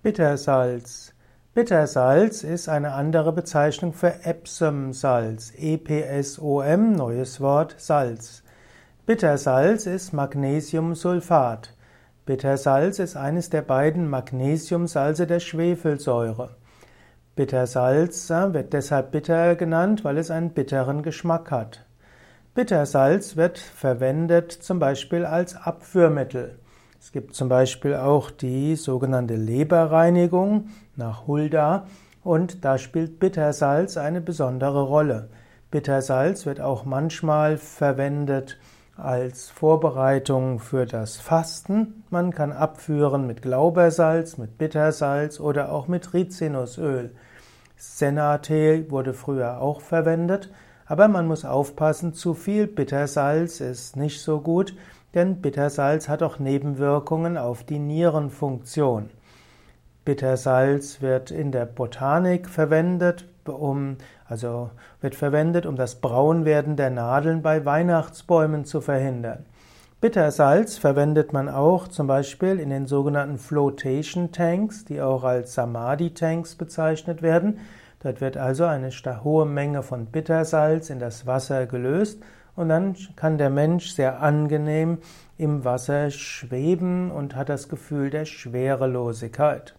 Bittersalz. Bittersalz ist eine andere Bezeichnung für Epsomsalz. E-P-S-O-M, neues Wort, Salz. Bittersalz ist Magnesiumsulfat. Bittersalz ist eines der beiden Magnesiumsalze der Schwefelsäure. Bittersalz wird deshalb bitter genannt, weil es einen bitteren Geschmack hat. Bittersalz wird verwendet zum Beispiel als Abführmittel. Es gibt zum Beispiel auch die sogenannte Leberreinigung nach Hulda und da spielt Bittersalz eine besondere Rolle. Bittersalz wird auch manchmal verwendet als Vorbereitung für das Fasten. Man kann abführen mit Glaubersalz, mit Bittersalz oder auch mit Rizinusöl. Senatee wurde früher auch verwendet, aber man muss aufpassen, zu viel Bittersalz ist nicht so gut, denn Bittersalz hat auch Nebenwirkungen auf die Nierenfunktion. Bittersalz wird in der Botanik verwendet, um, also wird verwendet, um das Braunwerden der Nadeln bei Weihnachtsbäumen zu verhindern. Bittersalz verwendet man auch zum Beispiel in den sogenannten Flotation Tanks, die auch als Samadhi Tanks bezeichnet werden. Dort wird also eine hohe Menge von Bittersalz in das Wasser gelöst und dann kann der Mensch sehr angenehm im Wasser schweben und hat das Gefühl der Schwerelosigkeit.